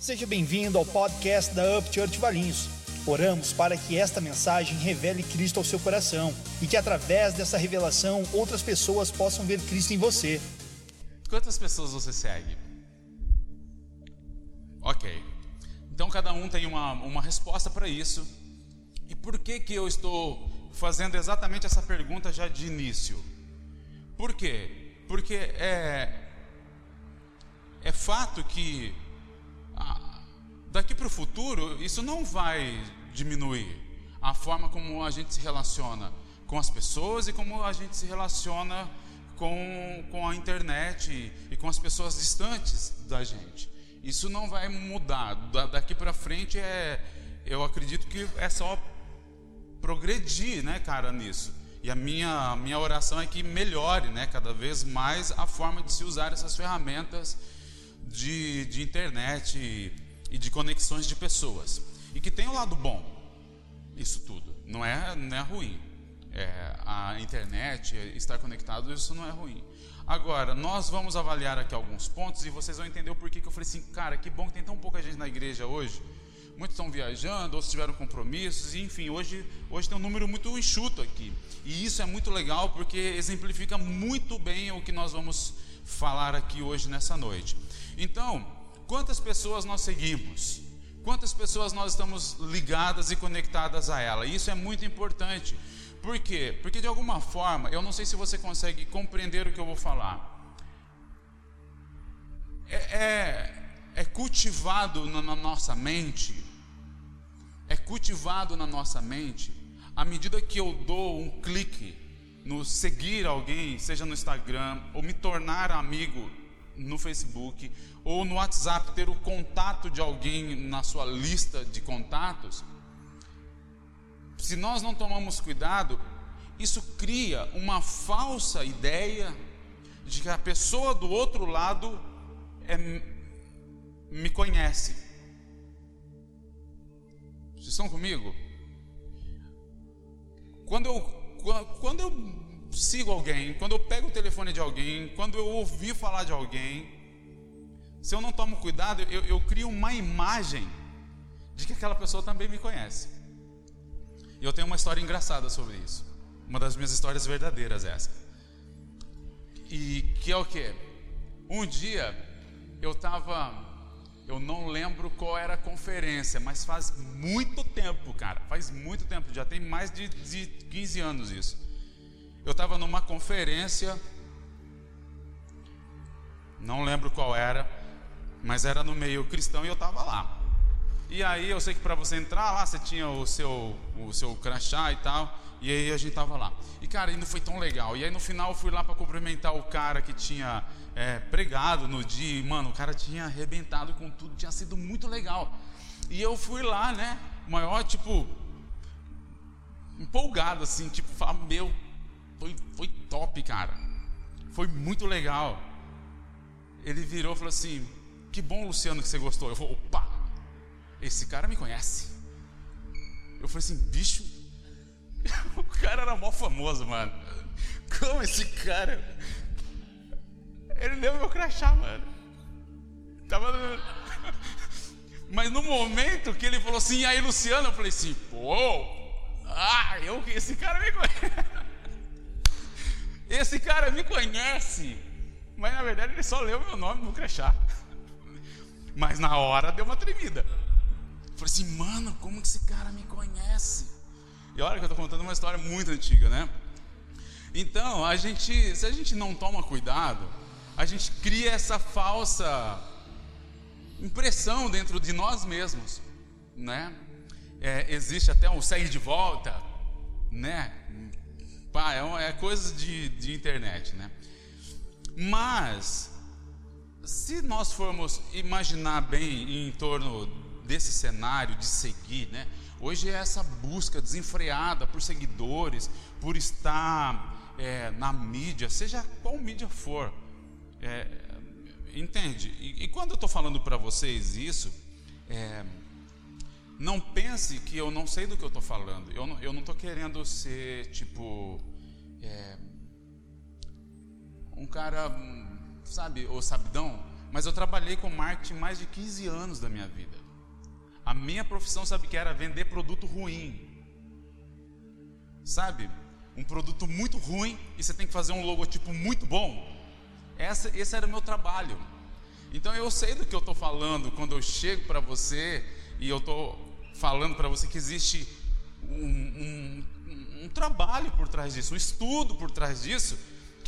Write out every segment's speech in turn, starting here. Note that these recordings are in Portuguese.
Seja bem-vindo ao podcast da Up Church Valinhos. Oramos para que esta mensagem revele Cristo ao seu coração e que através dessa revelação outras pessoas possam ver Cristo em você. Quantas pessoas você segue? Ok. Então cada um tem uma, uma resposta para isso. E por que que eu estou fazendo exatamente essa pergunta já de início? Por quê? Porque é é fato que daqui para o futuro isso não vai diminuir a forma como a gente se relaciona com as pessoas e como a gente se relaciona com, com a internet e, com as pessoas distantes da gente. Isso não vai mudar. Da, daqui para frente é, eu acredito que é só progredir, né, cara, nisso. E a minha, minha oração é que melhore, né, cada vez mais a forma de se usar essas ferramentas de, de internet e, de conexões de pessoas. E que tem o um lado bom, isso tudo. Não é, não é ruim. É, a internet, estar conectado, isso não é ruim. Agora, nós vamos avaliar aqui alguns pontos e vocês vão entender o porquê que eu falei assim, cara, que bom que tem tão pouca gente na igreja hoje. Muitos estão viajando, outros tiveram compromissos, enfim, hoje, hoje tem um número muito enxuto aqui. E isso é muito legal porque exemplifica muito bem o que nós vamos falar aqui hoje nessa noite. Então, quantas pessoas nós seguimos? Quantas pessoas nós estamos ligadas e conectadas a ela? Isso é muito importante. Por quê? Porque de alguma forma, eu não sei se você consegue compreender o que eu vou falar. É, é, é cultivado na, na nossa mente, é cultivado na nossa mente, à medida que eu dou um clique no seguir alguém, seja no Instagram, ou me tornar amigo no Facebook ou no WhatsApp ter o contato de alguém na sua lista de contatos, se nós não tomamos cuidado, isso cria uma falsa ideia de que a pessoa do outro lado é, me conhece. Vocês estão comigo? Quando eu, quando eu sigo alguém, quando eu pego o telefone de alguém, quando eu ouvi falar de alguém, se eu não tomo cuidado, eu, eu crio uma imagem de que aquela pessoa também me conhece. E eu tenho uma história engraçada sobre isso. Uma das minhas histórias verdadeiras essa. E que é o que? Um dia eu estava, eu não lembro qual era a conferência, mas faz muito tempo, cara, faz muito tempo, já tem mais de, de 15 anos isso. Eu estava numa conferência, não lembro qual era, mas era no meio cristão e eu estava lá. E aí eu sei que para você entrar lá, você tinha o seu, o seu crachá e tal, e aí a gente estava lá. E cara, não foi tão legal. E aí no final eu fui lá para cumprimentar o cara que tinha é, pregado no dia, e mano, o cara tinha arrebentado com tudo, tinha sido muito legal. E eu fui lá, né, maior tipo, empolgado assim, tipo, falar, meu, foi, foi top, cara. Foi muito legal. Ele virou e falou assim: Que bom, Luciano, que você gostou. Eu falei: Opa, esse cara me conhece. Eu falei assim: Bicho, o cara era mó famoso, mano. Como esse cara? Ele deu meu crachá, mano. Tava. Mas no momento que ele falou assim, e aí, Luciano, eu falei assim, pô, ah, eu, esse cara me conhece. Esse cara me conhece. Mas na verdade ele só leu meu nome no crachá. Mas na hora deu uma tremida. Falei assim, mano, como que esse cara me conhece? E olha que eu estou contando uma história muito antiga, né? Então, a gente, se a gente não toma cuidado, a gente cria essa falsa impressão dentro de nós mesmos, né? É, existe até um segue de volta, né? Pá, é, é coisa de, de internet, né? Mas, se nós formos imaginar bem em torno desse cenário de seguir, né? Hoje é essa busca desenfreada por seguidores, por estar é, na mídia, seja qual mídia for. É, entende? E, e, quando eu estou falando para vocês isso, é, não pense que eu não sei do que eu estou falando. Eu não, estou querendo ser tipo é, um cara, sabe, o sabidão, mas eu trabalhei com marketing mais de 15 anos da minha vida. A minha profissão, sabe que era vender produto ruim. Sabe? Um produto muito ruim e você tem que fazer um logotipo muito bom. Essa, esse era o meu trabalho. Então eu sei do que eu estou falando quando eu chego para você e eu estou falando para você que existe um, um, um, trabalho por trás disso, um estudo por trás disso,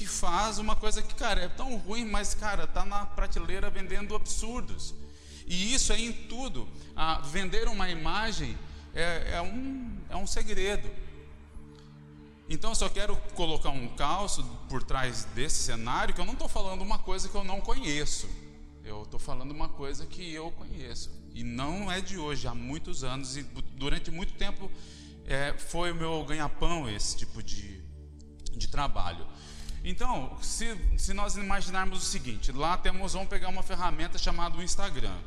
que faz uma coisa que, cara, é tão ruim, mas, cara, tá na prateleira vendendo absurdos. E isso é em tudo. Ah, vender uma imagem é, é, um, é um segredo. Então eu só quero colocar um calço por trás desse cenário que eu não estou falando uma coisa que eu não conheço. Eu estou falando uma coisa que eu conheço. E não é de hoje, há muitos anos, e durante muito tempo é, foi o meu ganha-pão esse tipo de, de trabalho. Então, se, se nós imaginarmos o seguinte, lá temos, vamos pegar uma ferramenta chamada Instagram,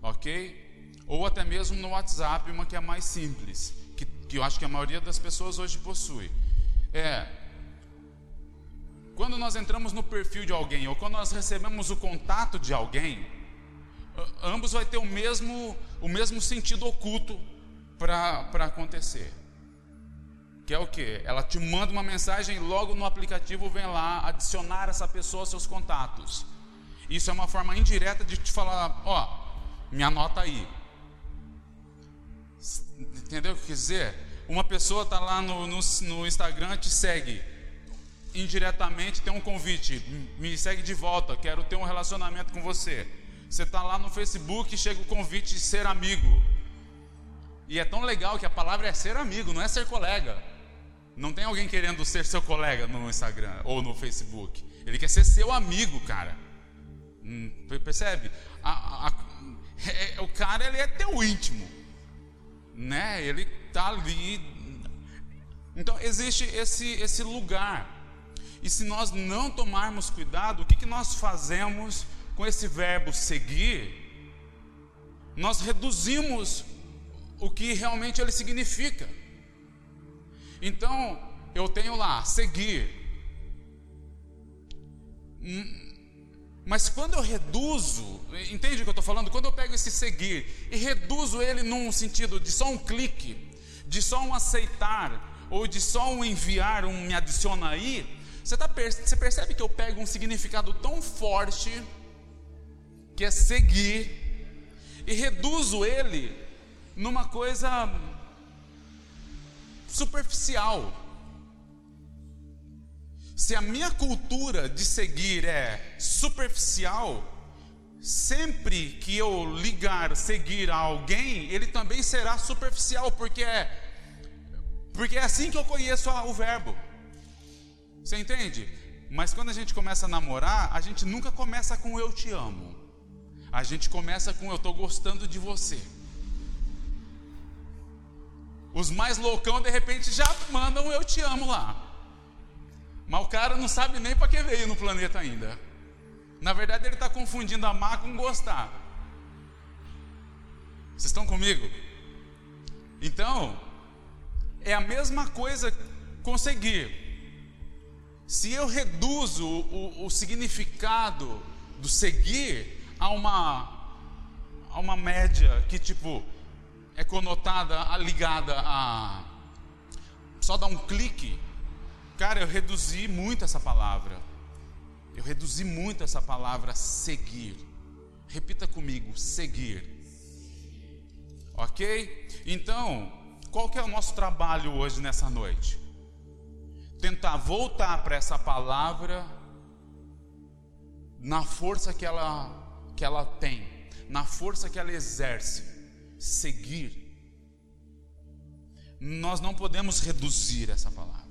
ok? Ou até mesmo no WhatsApp, uma que é mais simples, que, que eu acho que a maioria das pessoas hoje possui. É, quando nós entramos no perfil de alguém ou quando nós recebemos o contato de alguém, ambos vai ter o mesmo, o mesmo sentido oculto para acontecer. Que é o que? Ela te manda uma mensagem e logo no aplicativo vem lá adicionar essa pessoa aos seus contatos. Isso é uma forma indireta de te falar, ó, me anota aí. Entendeu o que quer dizer? Uma pessoa está lá no, no, no Instagram, te segue indiretamente tem um convite, me segue de volta, quero ter um relacionamento com você. Você está lá no Facebook, chega o convite de ser amigo. E é tão legal que a palavra é ser amigo, não é ser colega. Não tem alguém querendo ser seu colega no Instagram ou no Facebook. Ele quer ser seu amigo, cara. Hum, percebe? A, a, a, é, o cara ele é teu íntimo, né? Ele tá ali. Então existe esse esse lugar e se nós não tomarmos cuidado, o que, que nós fazemos com esse verbo seguir? Nós reduzimos o que realmente ele significa. Então, eu tenho lá, seguir. Hum, mas quando eu reduzo, entende o que eu estou falando? Quando eu pego esse seguir e reduzo ele num sentido de só um clique, de só um aceitar, ou de só um enviar, um me adiciona aí, você, tá, você percebe que eu pego um significado tão forte, que é seguir, e reduzo ele numa coisa superficial. Se a minha cultura de seguir é superficial, sempre que eu ligar seguir a alguém, ele também será superficial, porque é porque é assim que eu conheço o verbo. Você entende? Mas quando a gente começa a namorar, a gente nunca começa com eu te amo. A gente começa com eu estou gostando de você. Os mais loucão de repente já mandam eu te amo lá. Mas o cara não sabe nem para que veio no planeta ainda. Na verdade, ele está confundindo amar com gostar. Vocês estão comigo? Então, é a mesma coisa conseguir. Se eu reduzo o, o significado do seguir a uma, a uma média que, tipo, é conotada, ligada a só dar um clique, cara, eu reduzi muito essa palavra. Eu reduzi muito essa palavra seguir. Repita comigo, seguir. Ok? Então, qual que é o nosso trabalho hoje nessa noite? tentar voltar para essa palavra na força que ela que ela tem, na força que ela exerce, seguir. Nós não podemos reduzir essa palavra.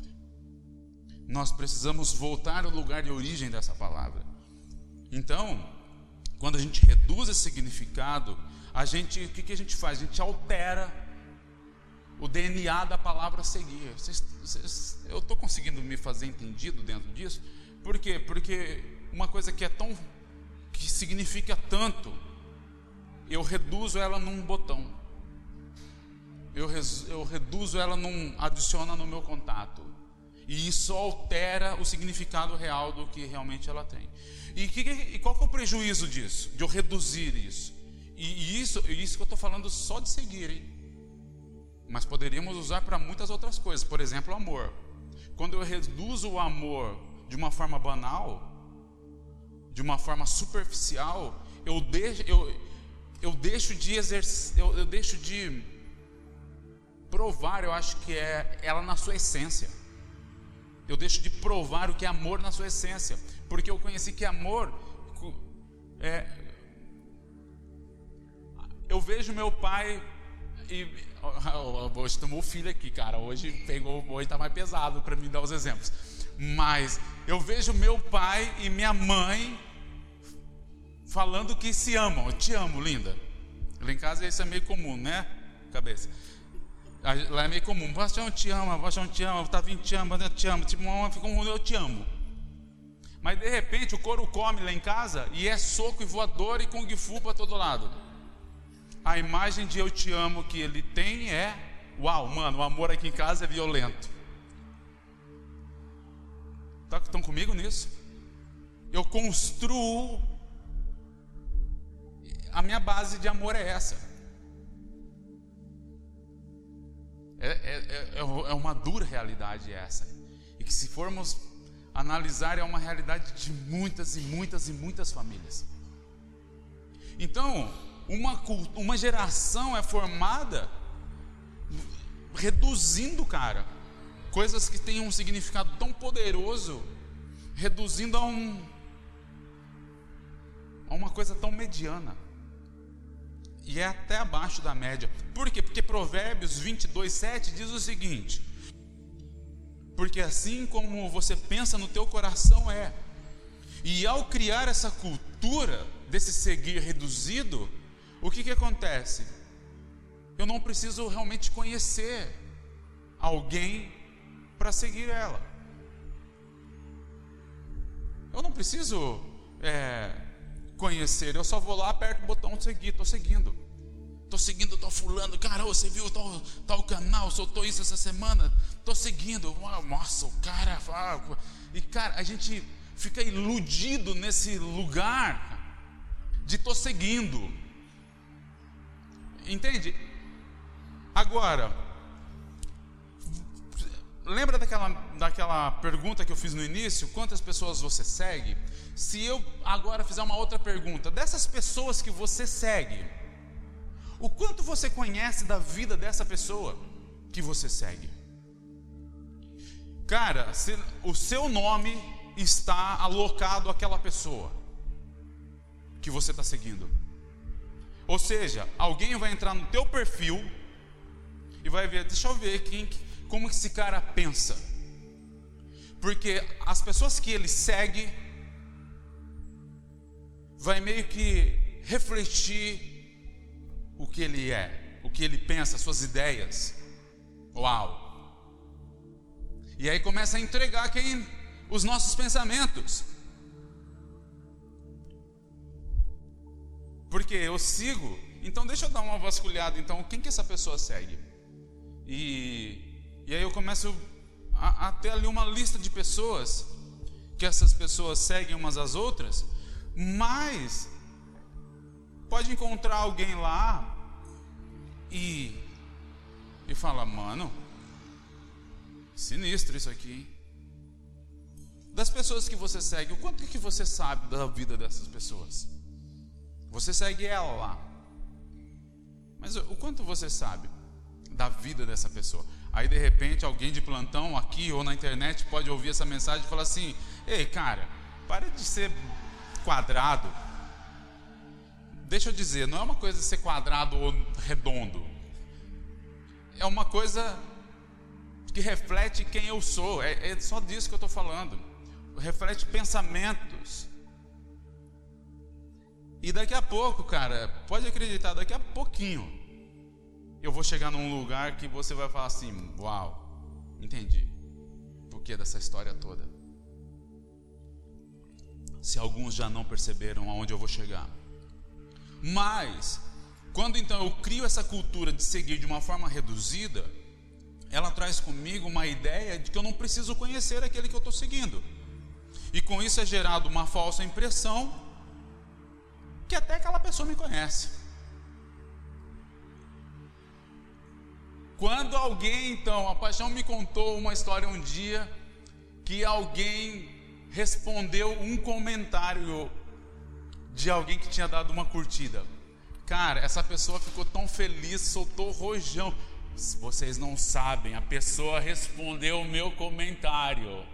Nós precisamos voltar ao lugar de origem dessa palavra. Então, quando a gente reduz esse significado, a gente, o que, que a gente faz? A gente altera o DNA da palavra seguir. Vocês, vocês, eu estou conseguindo me fazer entendido dentro disso? Por quê? Porque uma coisa que é tão. que significa tanto, eu reduzo ela num botão. Eu, res, eu reduzo ela num. adiciona no meu contato. E isso altera o significado real do que realmente ela tem. E, que, e qual que é o prejuízo disso? De eu reduzir isso? E, e isso, isso que eu estou falando só de seguir, hein? Mas poderíamos usar para muitas outras coisas. Por exemplo, o amor. Quando eu reduzo o amor de uma forma banal, de uma forma superficial, eu deixo, eu, eu deixo de exercer, eu, eu deixo de provar, eu acho que é ela na sua essência. Eu deixo de provar o que é amor na sua essência, porque eu conheci que amor é, eu vejo meu pai e hoje tomou filho aqui, cara. Hoje pegou, hoje tá mais pesado para mim dar os exemplos. Mas eu vejo meu pai e minha mãe falando que se amam. Eu te amo, linda. Lá em casa isso é meio comum, né? Cabeça. Lá é meio comum. Bastião te ama, Bastião te ama, Tavinho te ama, eu te amo. Tipo, uma fica um eu te amo. Mas de repente o couro come lá em casa e é soco e voador e kung fu para todo lado. A imagem de eu te amo que ele tem é, uau, mano, o amor aqui em casa é violento. Tá, estão comigo nisso? Eu construo a minha base de amor é essa. É, é, é, é, é uma dura realidade essa. E que se formos analisar, é uma realidade de muitas e muitas e muitas famílias. Então, uma, uma geração é formada reduzindo, cara, coisas que têm um significado tão poderoso, reduzindo a um a uma coisa tão mediana e é até abaixo da média. Por quê? Porque Provérbios 22, 7 diz o seguinte: Porque assim como você pensa no teu coração é. E ao criar essa cultura desse seguir reduzido, o que, que acontece? Eu não preciso realmente conhecer alguém para seguir ela. Eu não preciso é, conhecer. Eu só vou lá, aperto o botão seguir, estou seguindo. Estou seguindo, estou fulano. Cara, você viu tal, tal canal, soltou isso essa semana? Estou seguindo. Nossa, o cara. E cara, a gente fica iludido nesse lugar de estou seguindo. Entende? Agora, lembra daquela, daquela pergunta que eu fiz no início? Quantas pessoas você segue? Se eu agora fizer uma outra pergunta, dessas pessoas que você segue, o quanto você conhece da vida dessa pessoa que você segue? Cara, se, o seu nome está alocado àquela pessoa que você está seguindo. Ou seja, alguém vai entrar no teu perfil e vai ver, deixa eu ver quem, como esse cara pensa. Porque as pessoas que ele segue vai meio que refletir o que ele é, o que ele pensa, suas ideias. Uau! E aí começa a entregar quem os nossos pensamentos. Porque eu sigo, então deixa eu dar uma vasculhada, então quem que essa pessoa segue? E, e aí eu começo a, a ter ali uma lista de pessoas que essas pessoas seguem umas às outras mas pode encontrar alguém lá e e fala, mano, sinistro isso aqui. Das pessoas que você segue, o quanto que você sabe da vida dessas pessoas? Você segue ela lá. Mas o quanto você sabe da vida dessa pessoa? Aí de repente alguém de plantão aqui ou na internet pode ouvir essa mensagem e falar assim: "Ei, cara, para de ser quadrado, deixa eu dizer, não é uma coisa ser quadrado ou redondo. É uma coisa que reflete quem eu sou. É, é só disso que eu estou falando. Reflete pensamentos. E daqui a pouco, cara, pode acreditar, daqui a pouquinho, eu vou chegar num lugar que você vai falar assim: Uau, entendi. Por que dessa história toda? se alguns já não perceberam aonde eu vou chegar. Mas, quando então eu crio essa cultura de seguir de uma forma reduzida, ela traz comigo uma ideia de que eu não preciso conhecer aquele que eu estou seguindo. E com isso é gerado uma falsa impressão que até aquela pessoa me conhece. Quando alguém, então, a paixão me contou uma história um dia que alguém respondeu um comentário de alguém que tinha dado uma curtida. Cara, essa pessoa ficou tão feliz, soltou rojão. Vocês não sabem, a pessoa respondeu o meu comentário.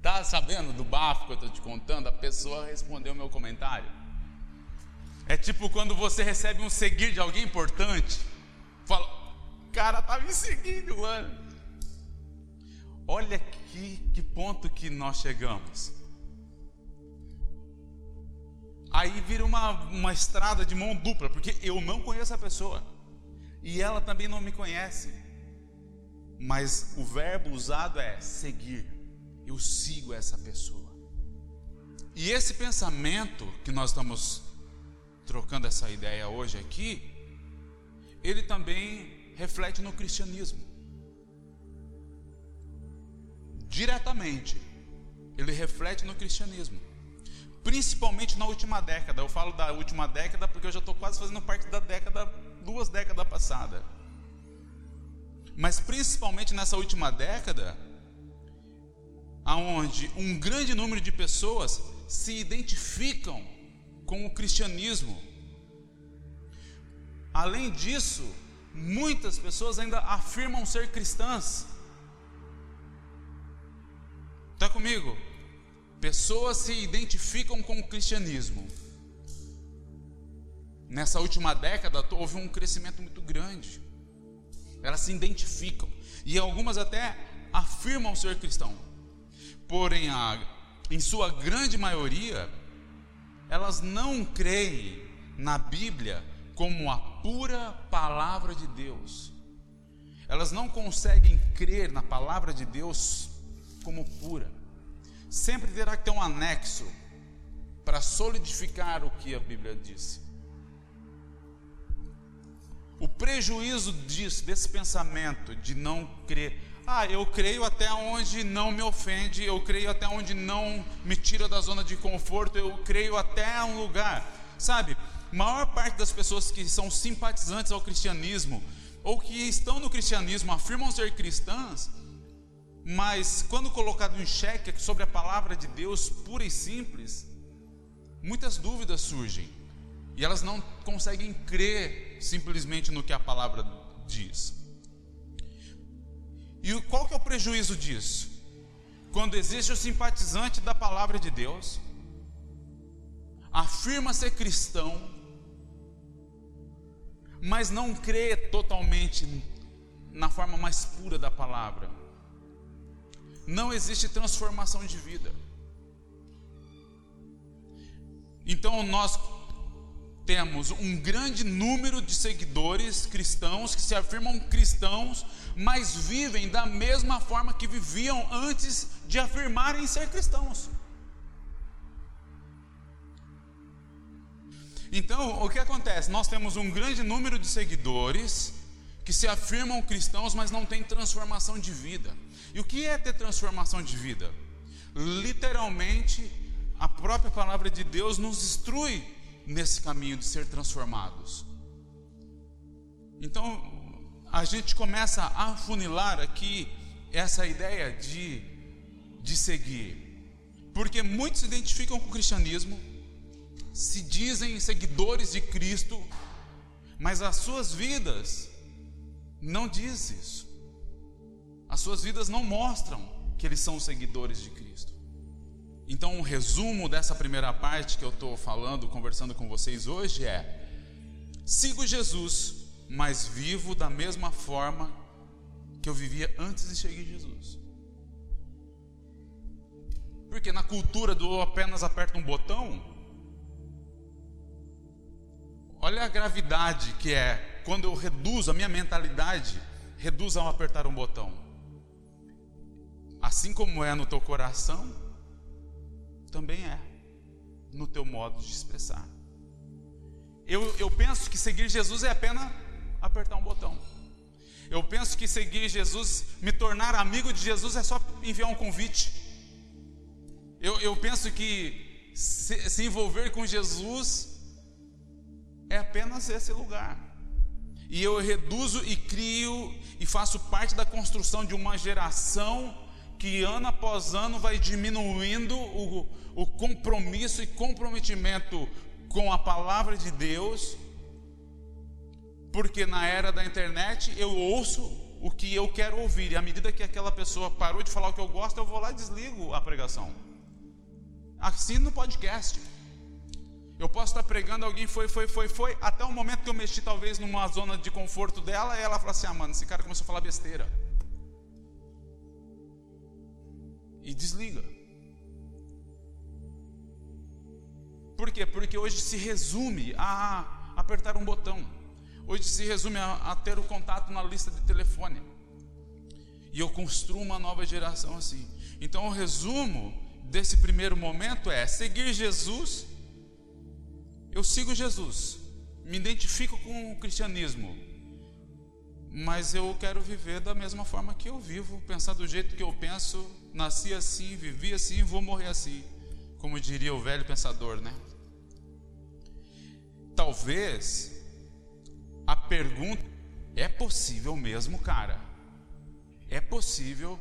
Tá sabendo do bafo que eu estou te contando? A pessoa respondeu o meu comentário. É tipo quando você recebe um seguir de alguém importante, cara tá me seguindo, mano. Olha que, que ponto que nós chegamos. Aí vira uma, uma estrada de mão dupla, porque eu não conheço a pessoa e ela também não me conhece. Mas o verbo usado é seguir. Eu sigo essa pessoa. E esse pensamento que nós estamos trocando essa ideia hoje aqui, ele também reflete no cristianismo. Diretamente, ele reflete no cristianismo principalmente na última década. Eu falo da última década porque eu já estou quase fazendo parte da década, duas décadas passadas. Mas principalmente nessa última década, aonde um grande número de pessoas se identificam com o cristianismo. Além disso, muitas pessoas ainda afirmam ser cristãs. Está comigo? Pessoas se identificam com o cristianismo. Nessa última década houve um crescimento muito grande. Elas se identificam e algumas até afirmam ser cristão. Porém, a, em sua grande maioria, elas não creem na Bíblia como a pura palavra de Deus. Elas não conseguem crer na palavra de Deus como pura sempre terá que ter um anexo para solidificar o que a Bíblia disse. O prejuízo disso, desse pensamento de não crer, ah, eu creio até onde não me ofende, eu creio até onde não me tira da zona de conforto, eu creio até um lugar, sabe? Maior parte das pessoas que são simpatizantes ao cristianismo ou que estão no cristianismo afirmam ser cristãs, mas quando colocado em xeque sobre a palavra de Deus pura e simples, muitas dúvidas surgem. E elas não conseguem crer simplesmente no que a palavra diz. E qual que é o prejuízo disso? Quando existe o simpatizante da palavra de Deus, afirma ser cristão, mas não crê totalmente na forma mais pura da palavra não existe transformação de vida. Então nós temos um grande número de seguidores cristãos que se afirmam cristãos, mas vivem da mesma forma que viviam antes de afirmarem ser cristãos. Então, o que acontece? Nós temos um grande número de seguidores que se afirmam cristãos, mas não têm transformação de vida. E o que é ter transformação de vida? Literalmente, a própria palavra de Deus nos instrui nesse caminho de ser transformados. Então, a gente começa a afunilar aqui essa ideia de, de seguir, porque muitos se identificam com o cristianismo, se dizem seguidores de Cristo, mas as suas vidas não diz isso. As suas vidas não mostram que eles são seguidores de Cristo. Então, o um resumo dessa primeira parte que eu estou falando, conversando com vocês hoje é: sigo Jesus, mas vivo da mesma forma que eu vivia antes de seguir Jesus. Porque na cultura do apenas aperta um botão, olha a gravidade que é quando eu reduzo a minha mentalidade, reduzo a apertar um botão. Assim como é no teu coração, também é no teu modo de expressar. Eu, eu penso que seguir Jesus é apenas apertar um botão. Eu penso que seguir Jesus, me tornar amigo de Jesus é só enviar um convite. Eu, eu penso que se, se envolver com Jesus é apenas esse lugar. E eu reduzo e crio e faço parte da construção de uma geração que ano após ano vai diminuindo o, o compromisso e comprometimento com a palavra de Deus, porque na era da internet eu ouço o que eu quero ouvir, e à medida que aquela pessoa parou de falar o que eu gosto, eu vou lá e desligo a pregação. Assim no podcast. Eu posso estar pregando, alguém foi, foi, foi, foi, até o momento que eu mexi talvez numa zona de conforto dela, e ela fala assim: ah, mano, esse cara começou a falar besteira. E desliga. Por quê? Porque hoje se resume a apertar um botão. Hoje se resume a, a ter o contato na lista de telefone. E eu construo uma nova geração assim. Então o resumo desse primeiro momento é seguir Jesus eu sigo Jesus, me identifico com o cristianismo, mas eu quero viver da mesma forma que eu vivo, pensar do jeito que eu penso, nasci assim, vivi assim, vou morrer assim, como diria o velho pensador, né? Talvez a pergunta é possível mesmo, cara? É possível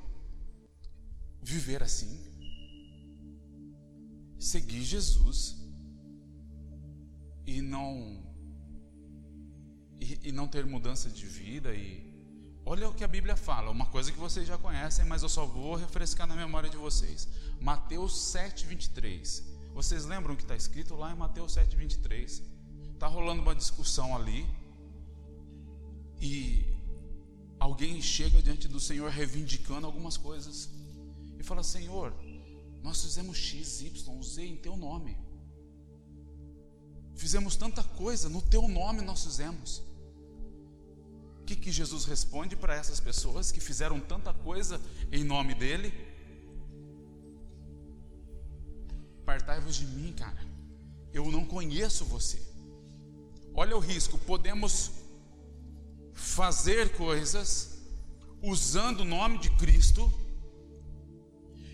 viver assim? Seguir Jesus e não e, e, não ter mudança de vida e olha o que a Bíblia fala, uma coisa que vocês já conhecem, mas eu só vou refrescar na memória de vocês. Mateus 7:23. Vocês lembram que está escrito lá em Mateus 7:23? Está rolando uma discussão ali e alguém chega diante do Senhor reivindicando algumas coisas e fala: Senhor, nós fizemos X, Y, Z em Teu nome. Fizemos tanta coisa, no teu nome nós fizemos. O que, que Jesus responde para essas pessoas que fizeram tanta coisa em nome dele? Partai-vos de mim, cara. Eu não conheço você. Olha o risco, podemos fazer coisas usando o nome de Cristo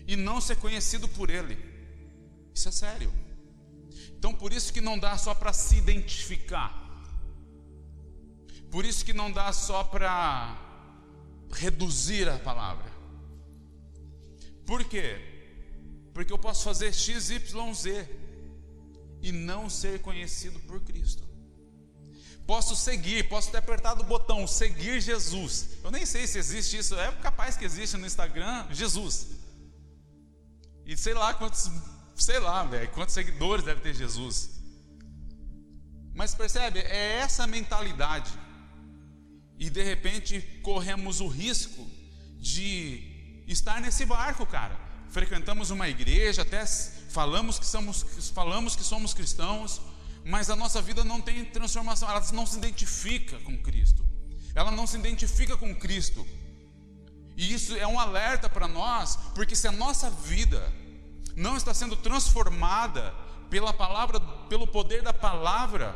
e não ser conhecido por Ele. Isso é sério. Então por isso que não dá só para se identificar. Por isso que não dá só para reduzir a palavra. Por quê? Porque eu posso fazer X, Y, Z e não ser conhecido por Cristo. Posso seguir, posso ter apertado o botão seguir Jesus. Eu nem sei se existe isso, é capaz que existe no Instagram Jesus. E sei lá quantos sei lá, velho, quantos seguidores deve ter Jesus. Mas percebe, é essa mentalidade. E de repente corremos o risco de estar nesse barco, cara. Frequentamos uma igreja, até falamos que somos, falamos que somos cristãos, mas a nossa vida não tem transformação, ela não se identifica com Cristo. Ela não se identifica com Cristo. E isso é um alerta para nós, porque se a nossa vida não está sendo transformada pela palavra, pelo poder da palavra,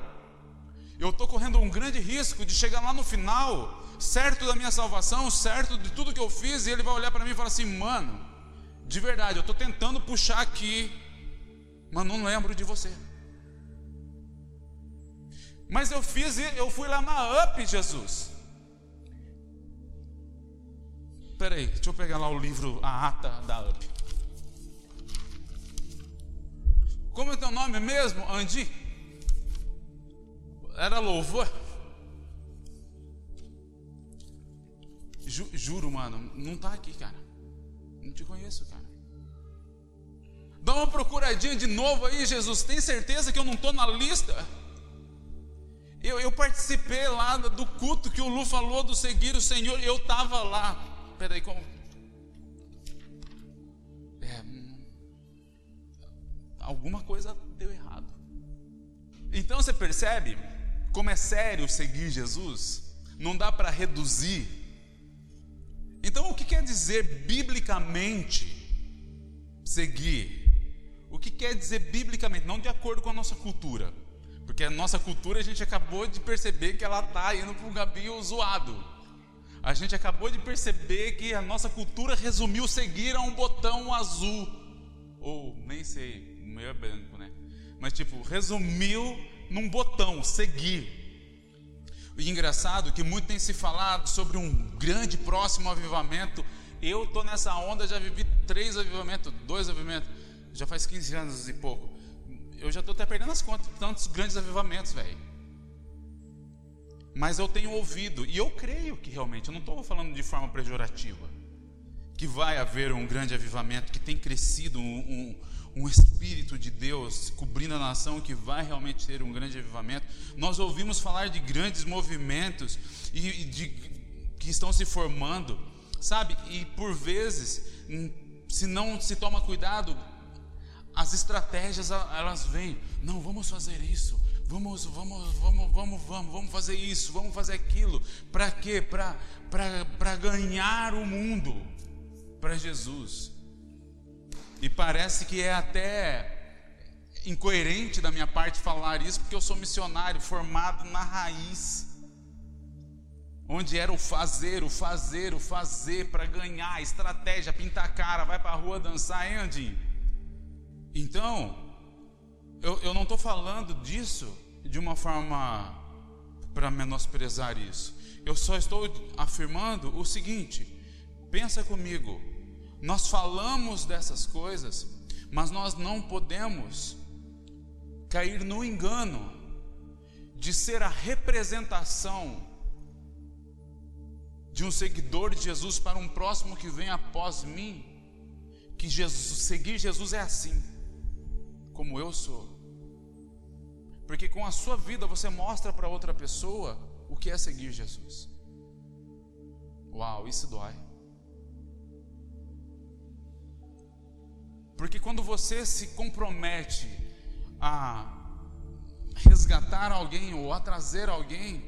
eu estou correndo um grande risco de chegar lá no final, certo da minha salvação, certo de tudo que eu fiz, e ele vai olhar para mim e falar assim: mano, de verdade, eu estou tentando puxar aqui, mas não lembro de você. Mas eu fiz, eu fui lá na UP, Jesus. Espera aí, deixa eu pegar lá o livro, a ata da UP. É teu nome mesmo? Andi? Era louvor? Ju, juro, mano, não tá aqui, cara. Não te conheço, cara. Dá uma procuradinha de novo aí, Jesus. Tem certeza que eu não estou na lista? Eu, eu, participei lá do culto que o Lu falou do seguir o Senhor. Eu estava lá. Peraí, como? Alguma coisa deu errado. Então você percebe como é sério seguir Jesus? Não dá para reduzir. Então o que quer dizer biblicamente seguir? O que quer dizer biblicamente? Não de acordo com a nossa cultura. Porque a nossa cultura a gente acabou de perceber que ela está indo para um gabinho zoado. A gente acabou de perceber que a nossa cultura resumiu seguir a um botão azul. Ou nem sei, o meu é branco, né? Mas tipo, resumiu num botão, seguir. E engraçado que muito tem se falado sobre um grande próximo avivamento. Eu tô nessa onda, já vivi três avivamentos, dois avivamentos, já faz 15 anos e pouco. Eu já estou até perdendo as contas de tantos grandes avivamentos, velho. Mas eu tenho ouvido, e eu creio que realmente, eu não estou falando de forma pejorativa, que vai haver um grande avivamento, que tem crescido um, um um Espírito de Deus cobrindo a nação que vai realmente ter um grande avivamento. Nós ouvimos falar de grandes movimentos e, e de, que estão se formando, sabe? E por vezes, hum, se não se toma cuidado, as estratégias elas vêm. Não, vamos fazer isso. Vamos, vamos, vamos, vamos, vamos, vamos fazer isso, vamos fazer aquilo. Para quê? Para ganhar o mundo para Jesus. E parece que é até incoerente da minha parte falar isso, porque eu sou missionário formado na raiz. Onde era o fazer, o fazer, o fazer para ganhar, estratégia, pintar a cara, vai para a rua dançar, hein, Andinho? Então, eu, eu não estou falando disso de uma forma para menosprezar isso. Eu só estou afirmando o seguinte: pensa comigo, nós falamos dessas coisas, mas nós não podemos cair no engano de ser a representação de um seguidor de Jesus para um próximo que vem após mim, que Jesus, seguir Jesus é assim, como eu sou. Porque com a sua vida você mostra para outra pessoa o que é seguir Jesus. Uau, isso dói. Porque quando você se compromete a resgatar alguém ou a trazer alguém,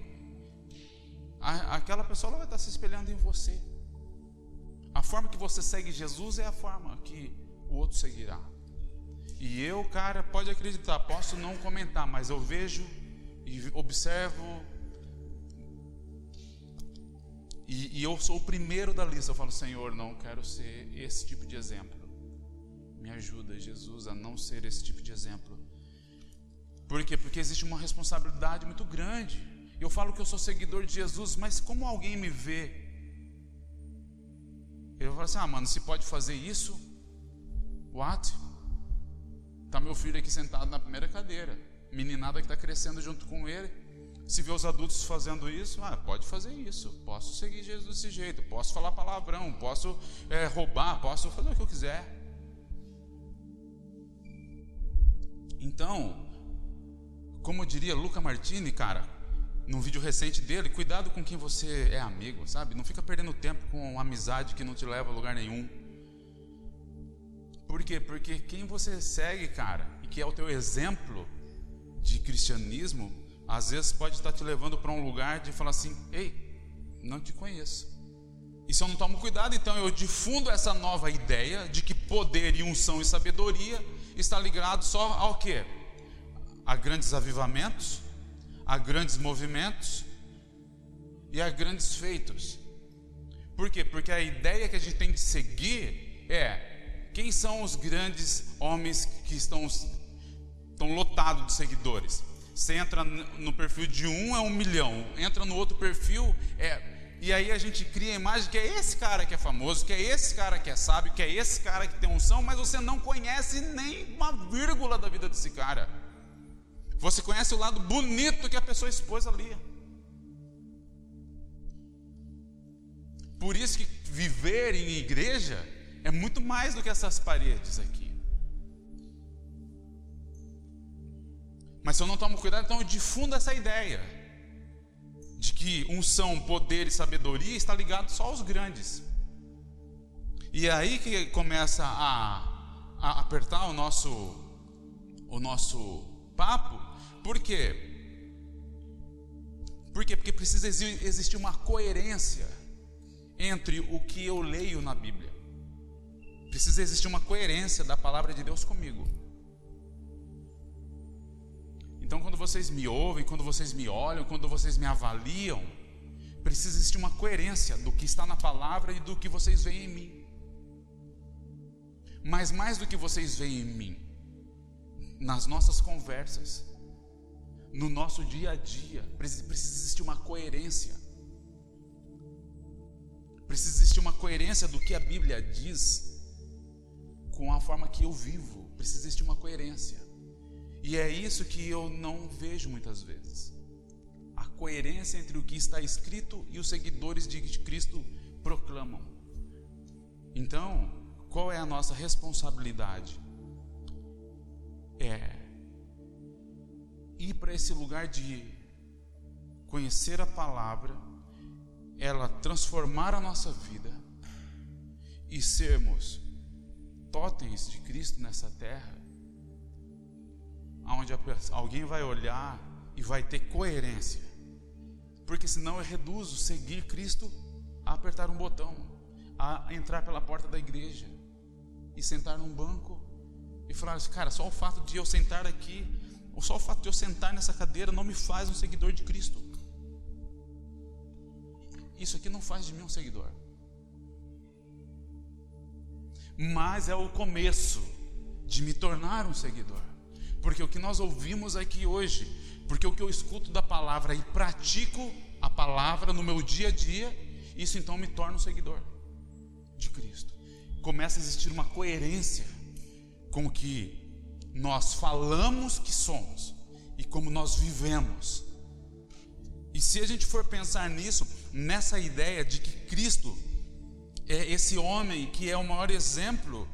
a, aquela pessoa vai estar se espelhando em você. A forma que você segue Jesus é a forma que o outro seguirá. E eu, cara, pode acreditar, posso não comentar, mas eu vejo e observo. E, e eu sou o primeiro da lista. Eu falo, Senhor, não quero ser esse tipo de exemplo. Me ajuda, Jesus, a não ser esse tipo de exemplo. Por quê? Porque existe uma responsabilidade muito grande. Eu falo que eu sou seguidor de Jesus, mas como alguém me vê? Ele fala assim: ah, mano, se pode fazer isso? What? Tá meu filho aqui sentado na primeira cadeira, meninada que está crescendo junto com ele. Se vê os adultos fazendo isso, ah, pode fazer isso. Posso seguir Jesus desse jeito, posso falar palavrão, posso é, roubar, posso fazer o que eu quiser. Então, como diria Luca Martini, cara, num vídeo recente dele, cuidado com quem você é amigo, sabe? Não fica perdendo tempo com amizade que não te leva a lugar nenhum. Por quê? Porque quem você segue, cara, e que é o teu exemplo de cristianismo, às vezes pode estar te levando para um lugar de falar assim: "Ei, não te conheço". E se eu não tomo cuidado, então eu difundo essa nova ideia de que poder e unção e sabedoria está ligado só ao que? A grandes avivamentos, a grandes movimentos e a grandes feitos. Por quê? Porque a ideia que a gente tem de seguir é quem são os grandes homens que estão, estão lotados de seguidores. Você entra no perfil de um é um milhão, entra no outro perfil é e aí a gente cria a imagem que é esse cara que é famoso, que é esse cara que é sábio, que é esse cara que tem unção, mas você não conhece nem uma vírgula da vida desse cara. Você conhece o lado bonito que a pessoa expôs ali. Por isso que viver em igreja é muito mais do que essas paredes aqui. Mas se eu não tomo cuidado, então eu difundo essa ideia de que unção, poder e sabedoria está ligado só aos grandes. E é aí que começa a, a apertar o nosso o nosso papo. Por quê? Por quê? Porque precisa existir uma coerência entre o que eu leio na Bíblia. Precisa existir uma coerência da palavra de Deus comigo. Então, quando vocês me ouvem, quando vocês me olham, quando vocês me avaliam, Precisa existir uma coerência do que está na palavra e do que vocês veem em mim. Mas mais do que vocês veem em mim, nas nossas conversas, no nosso dia a dia, precisa existir uma coerência. Precisa existir uma coerência do que a Bíblia diz com a forma que eu vivo. Precisa existir uma coerência. E é isso que eu não vejo muitas vezes. A coerência entre o que está escrito e os seguidores de Cristo proclamam. Então, qual é a nossa responsabilidade? É ir para esse lugar de conhecer a palavra, ela transformar a nossa vida e sermos totens de Cristo nessa terra, onde alguém vai olhar e vai ter coerência, porque senão eu reduzo seguir Cristo a apertar um botão, a entrar pela porta da igreja e sentar num banco e falar assim, cara, só o fato de eu sentar aqui, ou só o fato de eu sentar nessa cadeira não me faz um seguidor de Cristo. Isso aqui não faz de mim um seguidor. Mas é o começo de me tornar um seguidor. Porque o que nós ouvimos aqui hoje, porque o que eu escuto da palavra e pratico a palavra no meu dia a dia, isso então me torna um seguidor de Cristo. Começa a existir uma coerência com o que nós falamos que somos e como nós vivemos. E se a gente for pensar nisso, nessa ideia de que Cristo é esse homem que é o maior exemplo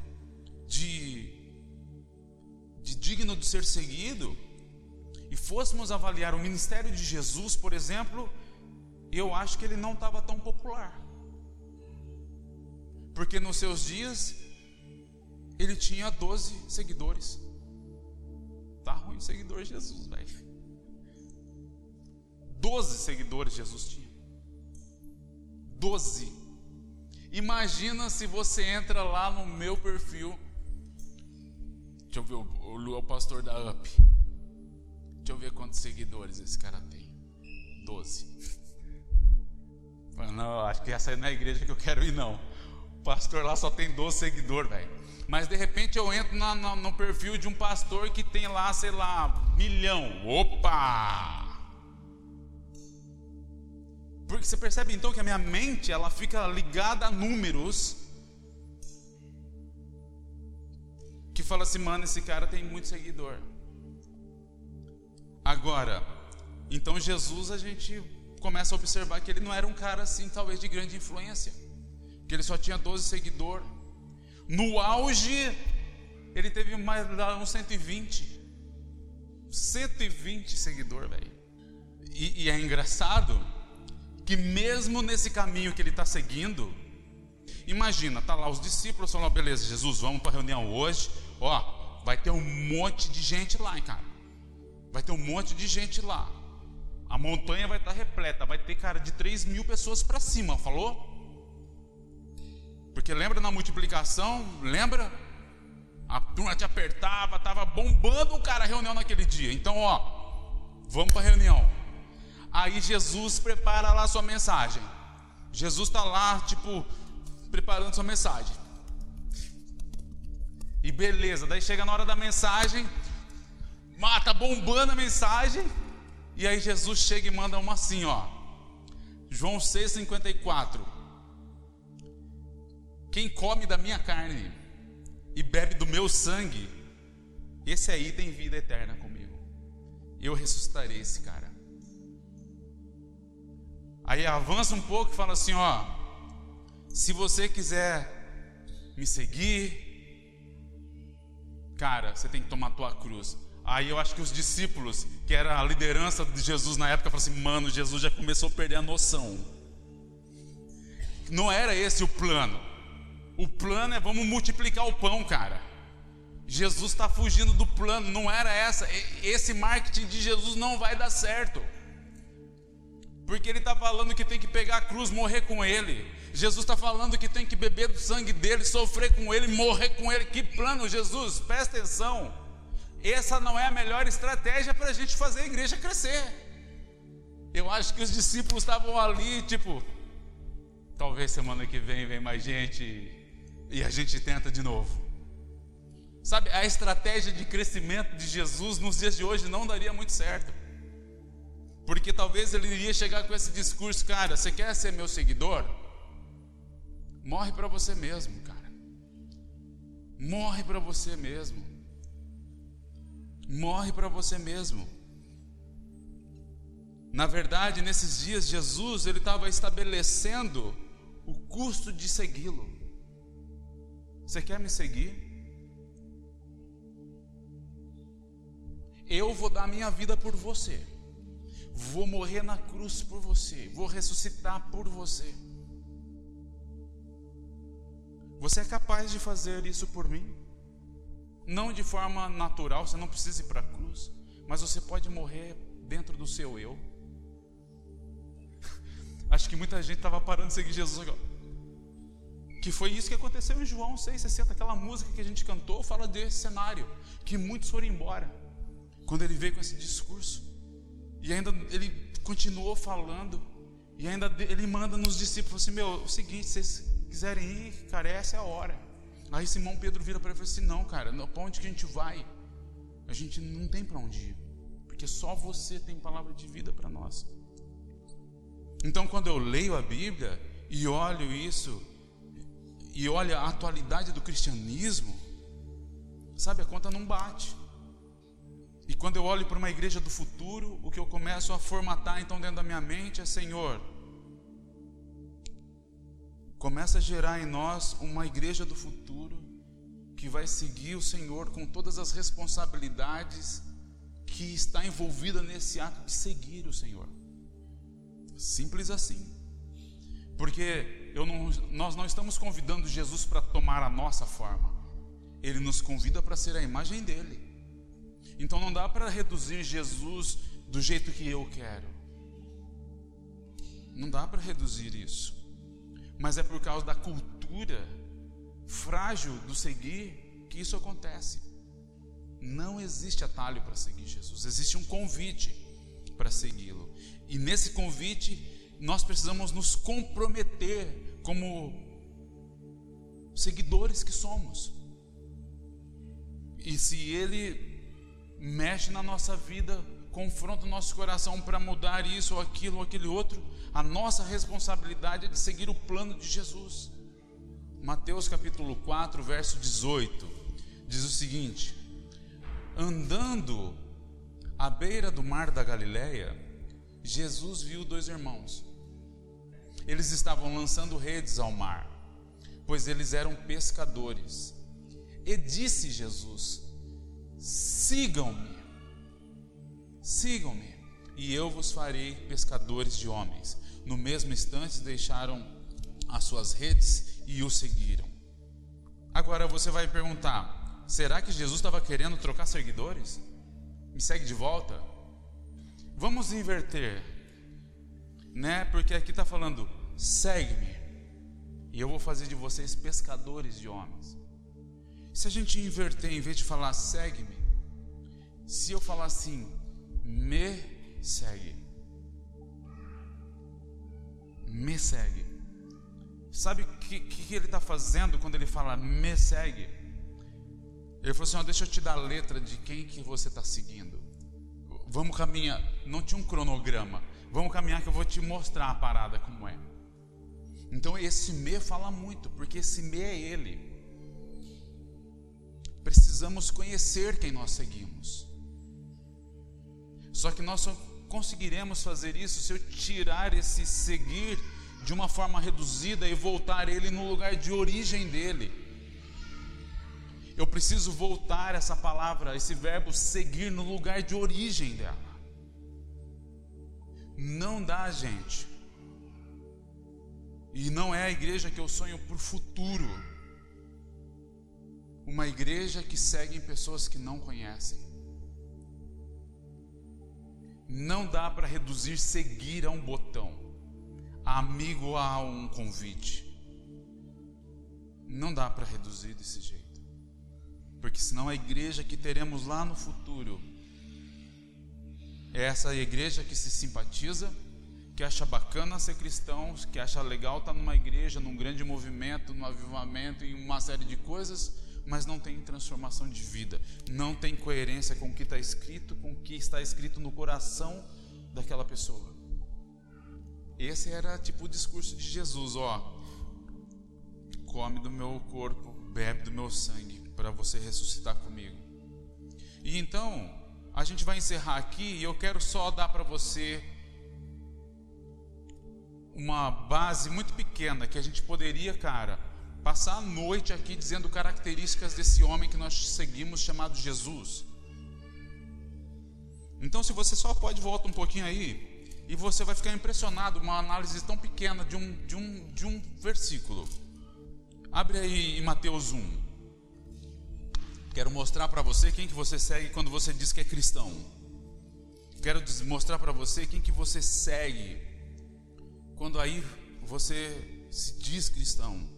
de, de digno de ser seguido, e fôssemos avaliar o ministério de Jesus, por exemplo, eu acho que ele não estava tão popular. Porque nos seus dias ele tinha 12 seguidores. Tá ruim seguidor Jesus, velho. 12 seguidores Jesus tinha. 12. Imagina se você entra lá no meu perfil. Deixa eu ver, o Lu é o pastor da UP. Deixa eu ver quantos seguidores esse cara tem. 12. Não, acho que essa é a igreja que eu quero ir, não. O pastor lá só tem 12 seguidores, velho. Mas de repente eu entro na, na, no perfil de um pastor que tem lá, sei lá, milhão. Opa! Porque você percebe então que a minha mente ela fica ligada a números que fala assim, mano, esse cara tem muito seguidor. Agora, então Jesus a gente começa a observar que ele não era um cara assim, talvez de grande influência, que ele só tinha 12 seguidores. No auge, ele teve mais uns 120. 120 seguidores, velho. E, e, é engraçado que mesmo nesse caminho que ele está seguindo, imagina, tá lá os discípulos falando, beleza, Jesus, vamos para a reunião hoje. Ó, vai ter um monte de gente lá, hein, cara. Vai ter um monte de gente lá. A montanha vai estar tá repleta, vai ter, cara, de 3 mil pessoas para cima, falou? Porque lembra na multiplicação? Lembra? A turma te apertava, estava bombando o cara a reunião naquele dia. Então, ó, vamos para reunião. Aí Jesus prepara lá a sua mensagem. Jesus está lá, tipo, preparando sua mensagem. E beleza, daí chega na hora da mensagem, mata bombando a mensagem. E aí Jesus chega e manda uma assim, ó. João 6,54. Quem come da minha carne e bebe do meu sangue, esse aí tem vida eterna comigo. Eu ressuscitarei esse cara. Aí avança um pouco e fala assim: ó, se você quiser me seguir, cara, você tem que tomar a tua cruz. Aí eu acho que os discípulos, que era a liderança de Jesus na época, falaram assim: mano, Jesus já começou a perder a noção. Não era esse o plano. O plano é vamos multiplicar o pão, cara. Jesus está fugindo do plano, não era essa. Esse marketing de Jesus não vai dar certo. Porque ele está falando que tem que pegar a cruz, morrer com ele. Jesus está falando que tem que beber do sangue dele, sofrer com ele, morrer com ele. Que plano, Jesus? Presta atenção. Essa não é a melhor estratégia para a gente fazer a igreja crescer. Eu acho que os discípulos estavam ali, tipo, talvez semana que vem vem mais gente e a gente tenta de novo. Sabe, a estratégia de crescimento de Jesus nos dias de hoje não daria muito certo. Porque talvez ele iria chegar com esse discurso, cara, você quer ser meu seguidor? Morre para você mesmo, cara. Morre para você mesmo. Morre para você mesmo. Na verdade, nesses dias Jesus ele estava estabelecendo o custo de segui-lo. Você quer me seguir? Eu vou dar minha vida por você. Vou morrer na cruz por você. Vou ressuscitar por você. Você é capaz de fazer isso por mim? Não de forma natural, você não precisa ir para a cruz, mas você pode morrer dentro do seu eu. Acho que muita gente estava parando de seguir Jesus agora. Que foi isso que aconteceu em João 6,60. Aquela música que a gente cantou fala desse cenário. Que muitos foram embora. Quando ele veio com esse discurso. E ainda ele continuou falando. E ainda ele manda nos discípulos assim: Meu, é o seguinte, se vocês quiserem ir, cara, essa é a hora. Aí Simão Pedro vira para ele e fala assim: Não, cara, para onde que a gente vai? A gente não tem para onde ir. Porque só você tem palavra de vida para nós. Então, quando eu leio a Bíblia e olho isso, e olho a atualidade do cristianismo, sabe, a conta não bate. E quando eu olho para uma igreja do futuro, o que eu começo a formatar então dentro da minha mente é: Senhor, começa a gerar em nós uma igreja do futuro que vai seguir o Senhor com todas as responsabilidades que está envolvida nesse ato de seguir o Senhor. Simples assim. Porque não, nós não estamos convidando Jesus para tomar a nossa forma. Ele nos convida para ser a imagem dele. Então não dá para reduzir Jesus do jeito que eu quero. Não dá para reduzir isso. Mas é por causa da cultura frágil do seguir que isso acontece. Não existe atalho para seguir Jesus, existe um convite para segui-lo. E nesse convite, nós precisamos nos comprometer como seguidores que somos. E se ele mexe na nossa vida, confronta o nosso coração para mudar isso ou aquilo ou aquele outro, a nossa responsabilidade é de seguir o plano de Jesus. Mateus capítulo 4, verso 18, diz o seguinte: Andando à beira do mar da Galileia, Jesus viu dois irmãos. Eles estavam lançando redes ao mar, pois eles eram pescadores. E disse Jesus: Sigam-me, sigam-me, e eu vos farei pescadores de homens. No mesmo instante deixaram as suas redes e o seguiram. Agora você vai perguntar: será que Jesus estava querendo trocar seguidores? Me segue de volta? Vamos inverter, né? Porque aqui está falando: segue-me, e eu vou fazer de vocês pescadores de homens. Se a gente inverter, em vez de falar segue-me, se eu falar assim, me segue, me segue. Sabe o que, que, ele está fazendo quando ele fala me segue? Ele falou assim: ó, deixa eu te dar a letra de quem que você está seguindo. Vamos caminhar. Não tinha um cronograma. Vamos caminhar que eu vou te mostrar a parada como é. Então esse me fala muito, porque esse me é ele precisamos conhecer quem nós seguimos. Só que nós só conseguiremos fazer isso se eu tirar esse seguir de uma forma reduzida e voltar ele no lugar de origem dele. Eu preciso voltar essa palavra, esse verbo seguir no lugar de origem dela. Não dá, gente. E não é a igreja que eu sonho por futuro uma igreja que segue pessoas que não conhecem. Não dá para reduzir seguir a um botão, amigo a um convite. Não dá para reduzir desse jeito. Porque senão a igreja que teremos lá no futuro é essa igreja que se simpatiza que acha bacana ser cristão, que acha legal estar numa igreja, num grande movimento, num avivamento, em uma série de coisas, mas não tem transformação de vida, não tem coerência com o que está escrito, com o que está escrito no coração daquela pessoa. Esse era tipo o discurso de Jesus, ó, come do meu corpo, bebe do meu sangue, para você ressuscitar comigo. E então, a gente vai encerrar aqui e eu quero só dar para você uma base muito pequena que a gente poderia, cara, passar a noite aqui dizendo características desse homem que nós seguimos chamado Jesus. Então, se você só pode voltar um pouquinho aí, e você vai ficar impressionado uma análise tão pequena de um, de um, de um versículo. Abre aí em Mateus 1. Quero mostrar para você quem que você segue quando você diz que é cristão. Quero mostrar para você quem que você segue quando aí você se diz cristão.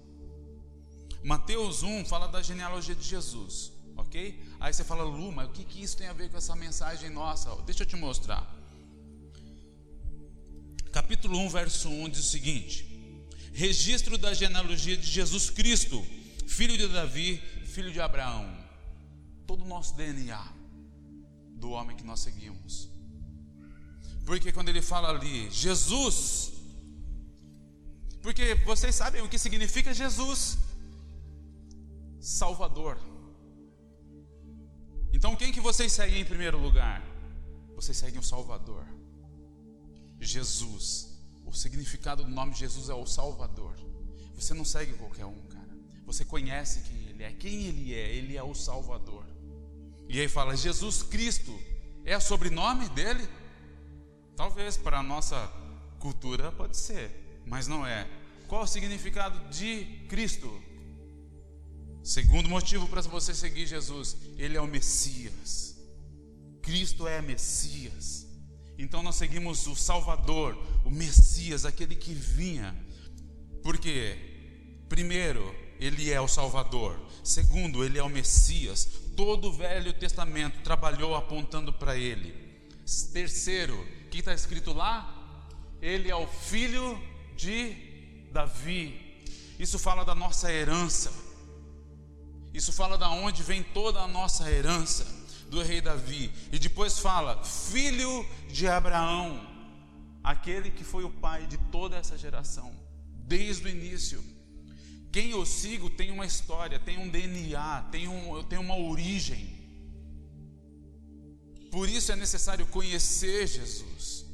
Mateus 1 fala da genealogia de Jesus, ok? Aí você fala, Lu, mas o que, que isso tem a ver com essa mensagem nossa? Deixa eu te mostrar. Capítulo 1, verso 1 diz o seguinte: Registro da genealogia de Jesus Cristo, filho de Davi, filho de Abraão. Todo o nosso DNA do homem que nós seguimos. Porque quando ele fala ali, Jesus, porque vocês sabem o que significa Jesus? Salvador. Então quem que vocês seguem em primeiro lugar? Vocês seguem o Salvador. Jesus. O significado do nome de Jesus é o Salvador. Você não segue qualquer um, cara. Você conhece quem ele é. Quem ele é? Ele é o Salvador. E aí fala: Jesus Cristo é o sobrenome dele? Talvez para a nossa cultura pode ser mas não é. Qual o significado de Cristo? Segundo motivo para você seguir Jesus, ele é o Messias. Cristo é Messias. Então nós seguimos o Salvador, o Messias, aquele que vinha. Porque primeiro, ele é o Salvador. Segundo, ele é o Messias. Todo o Velho Testamento trabalhou apontando para ele. Terceiro, o que está escrito lá? Ele é o Filho de Davi. Isso fala da nossa herança. Isso fala da onde vem toda a nossa herança do rei Davi. E depois fala, filho de Abraão, aquele que foi o pai de toda essa geração, desde o início. Quem eu sigo tem uma história, tem um DNA, tem, um, tem uma origem. Por isso é necessário conhecer Jesus.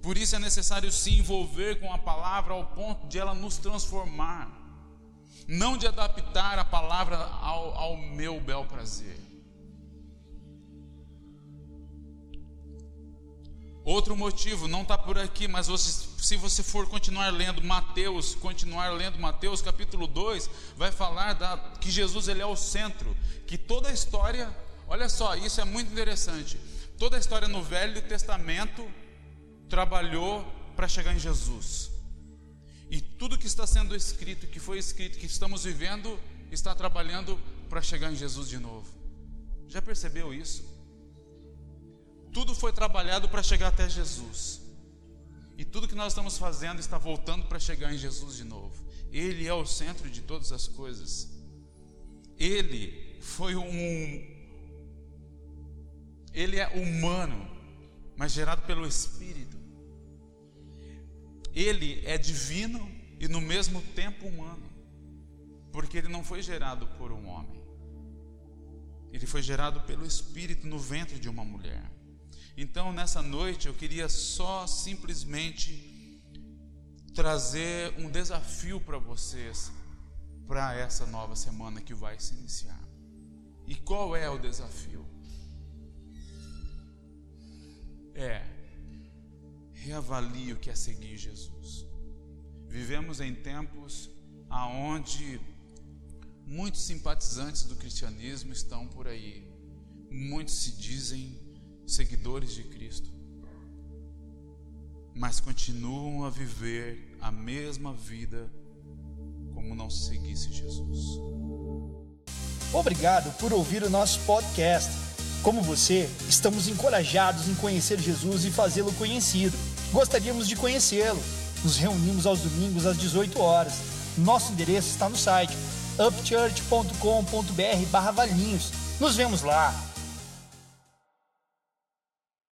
Por isso é necessário se envolver com a palavra ao ponto de ela nos transformar, não de adaptar a palavra ao, ao meu bel prazer. Outro motivo, não está por aqui, mas você, se você for continuar lendo Mateus, continuar lendo Mateus capítulo 2, vai falar da, que Jesus ele é o centro, que toda a história, olha só, isso é muito interessante, toda a história no Velho Testamento trabalhou para chegar em Jesus. E tudo que está sendo escrito, que foi escrito, que estamos vivendo, está trabalhando para chegar em Jesus de novo. Já percebeu isso? Tudo foi trabalhado para chegar até Jesus. E tudo que nós estamos fazendo está voltando para chegar em Jesus de novo. Ele é o centro de todas as coisas. Ele foi um. Ele é humano, mas gerado pelo Espírito. Ele é divino e no mesmo tempo humano, porque ele não foi gerado por um homem, ele foi gerado pelo Espírito no ventre de uma mulher. Então, nessa noite, eu queria só simplesmente trazer um desafio para vocês para essa nova semana que vai se iniciar. E qual é o desafio? É reavalie o que é seguir Jesus. Vivemos em tempos aonde muitos simpatizantes do cristianismo estão por aí. Muitos se dizem seguidores de Cristo, mas continuam a viver a mesma vida como não se seguisse Jesus. Obrigado por ouvir o nosso podcast. Como você, estamos encorajados em conhecer Jesus e fazê-lo conhecido. Gostaríamos de conhecê-lo. Nos reunimos aos domingos às 18 horas. Nosso endereço está no site upchurch.com.br/valinhos. Nos vemos lá.